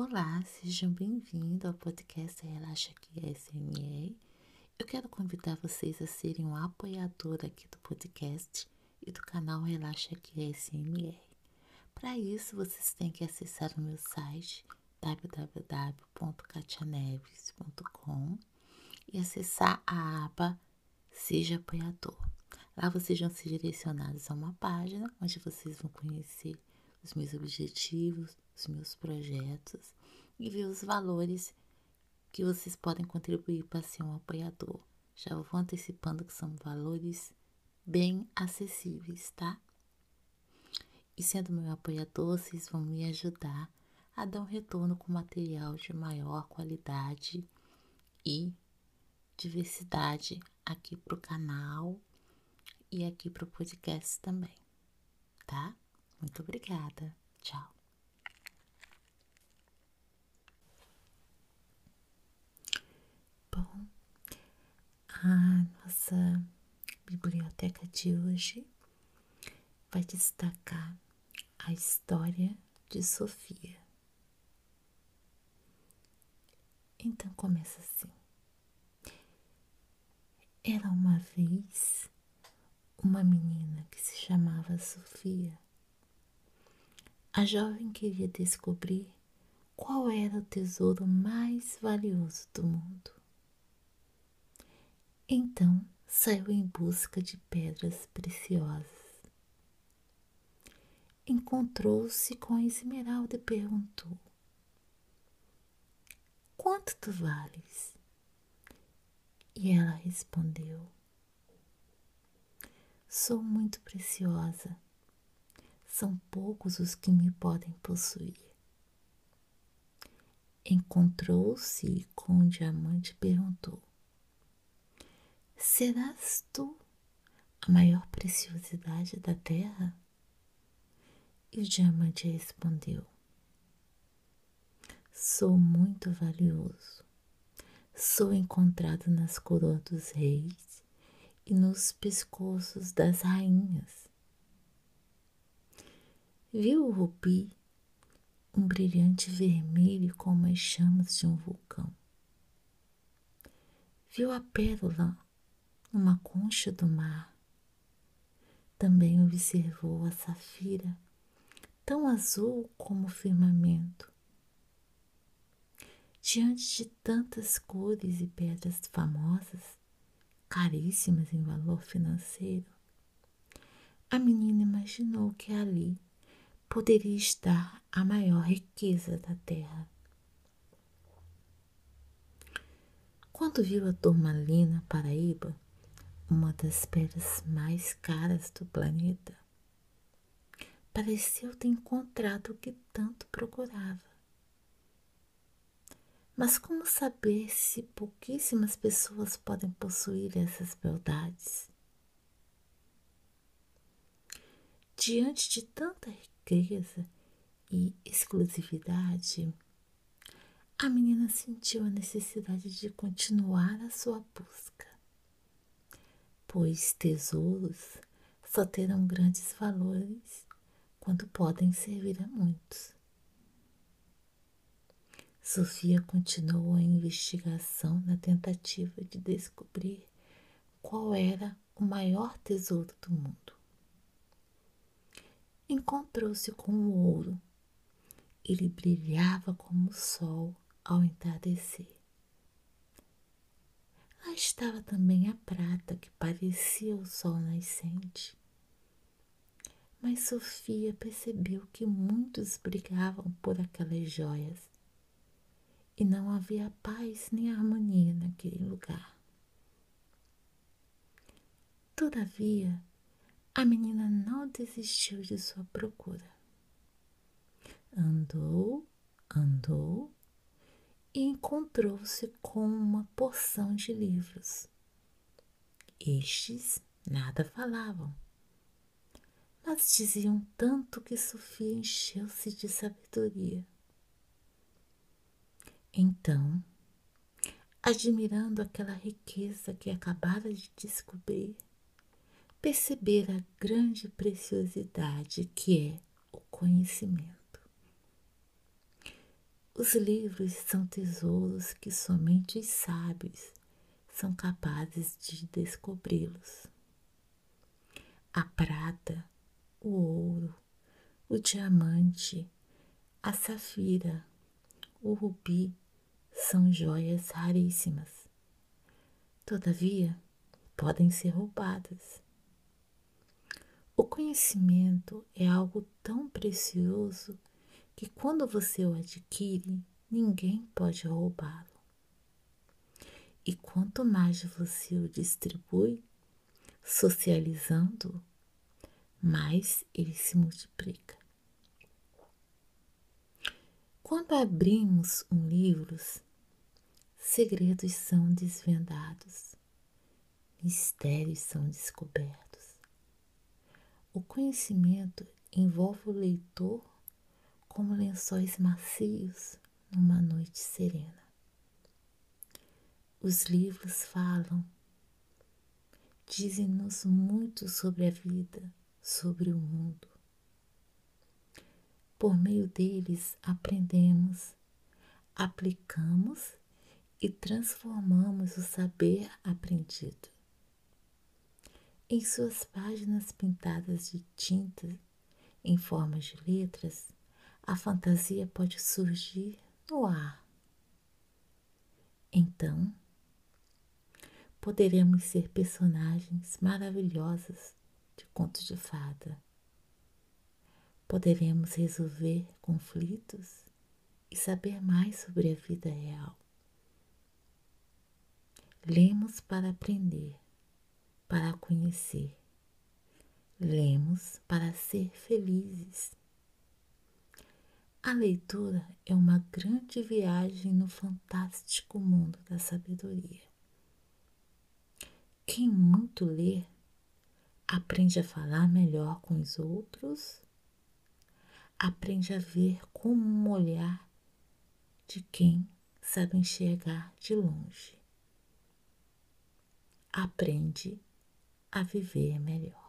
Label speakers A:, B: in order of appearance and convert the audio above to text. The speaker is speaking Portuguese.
A: Olá, sejam bem-vindos ao podcast Relaxa Aqui SMR. Eu quero convidar vocês a serem um apoiador aqui do podcast e do canal Relaxa Aqui SMR. Para isso, vocês têm que acessar o meu site www.catianeves.com e acessar a aba Seja Apoiador. Lá vocês vão ser direcionados a uma página onde vocês vão conhecer os meus objetivos, os meus projetos e ver os valores que vocês podem contribuir para ser um apoiador. Já vou antecipando que são valores bem acessíveis, tá? E sendo meu apoiador, vocês vão me ajudar a dar um retorno com material de maior qualidade e diversidade aqui para o canal e aqui para o podcast também, tá? Muito obrigada. Tchau. Bom, a nossa biblioteca de hoje vai destacar a história de Sofia. Então começa assim. Era uma vez uma menina que se chamava Sofia. A jovem queria descobrir qual era o tesouro mais valioso do mundo. Então saiu em busca de pedras preciosas. Encontrou-se com a esmeralda e perguntou: Quanto tu vales? E ela respondeu: Sou muito preciosa. São poucos os que me podem possuir. Encontrou-se com o diamante e perguntou: Serás tu a maior preciosidade da terra? E o diamante respondeu: Sou muito valioso. Sou encontrado nas coroas dos reis e nos pescoços das rainhas. Viu o rubi, um brilhante vermelho como as chamas de um vulcão. Viu a pérola, uma concha do mar. Também observou a safira, tão azul como o firmamento. Diante de tantas cores e pedras famosas, caríssimas em valor financeiro, a menina imaginou que ali poderia estar a maior riqueza da terra. Quando viu a turmalina paraíba, uma das pedras mais caras do planeta, pareceu ter encontrado o que tanto procurava. Mas como saber se pouquíssimas pessoas podem possuir essas beldades? Diante de tanta e exclusividade, a menina sentiu a necessidade de continuar a sua busca, pois tesouros só terão grandes valores quando podem servir a muitos. Sofia continuou a investigação na tentativa de descobrir qual era o maior tesouro do mundo. Encontrou-se com o ouro. Ele brilhava como o sol ao entardecer. Lá estava também a prata que parecia o sol nascente. Mas Sofia percebeu que muitos brigavam por aquelas joias e não havia paz nem harmonia naquele lugar. Todavia, a menina não desistiu de sua procura. Andou, andou e encontrou-se com uma porção de livros. Estes nada falavam, mas diziam tanto que Sofia encheu-se de sabedoria. Então, admirando aquela riqueza que acabara de descobrir, perceber a grande preciosidade que é o conhecimento. Os livros são tesouros que somente os sábios são capazes de descobri-los. A prata, o ouro, o diamante, a safira, o rubi são joias raríssimas. Todavia, podem ser roubadas. O conhecimento é algo tão precioso que quando você o adquire, ninguém pode roubá-lo. E quanto mais você o distribui, socializando, mais ele se multiplica. Quando abrimos um livro, segredos são desvendados, mistérios são descobertos. O conhecimento envolve o leitor como lençóis macios numa noite serena. Os livros falam, dizem-nos muito sobre a vida, sobre o mundo. Por meio deles aprendemos, aplicamos e transformamos o saber aprendido. Em suas páginas pintadas de tinta em formas de letras, a fantasia pode surgir no ar. Então, poderemos ser personagens maravilhosas de contos de fada. Poderemos resolver conflitos e saber mais sobre a vida real. Lemos para aprender, para conhecer. Lemos para ser felizes. A leitura é uma grande viagem no fantástico mundo da sabedoria. Quem muito lê aprende a falar melhor com os outros, aprende a ver com um olhar de quem sabe enxergar de longe, aprende a viver melhor.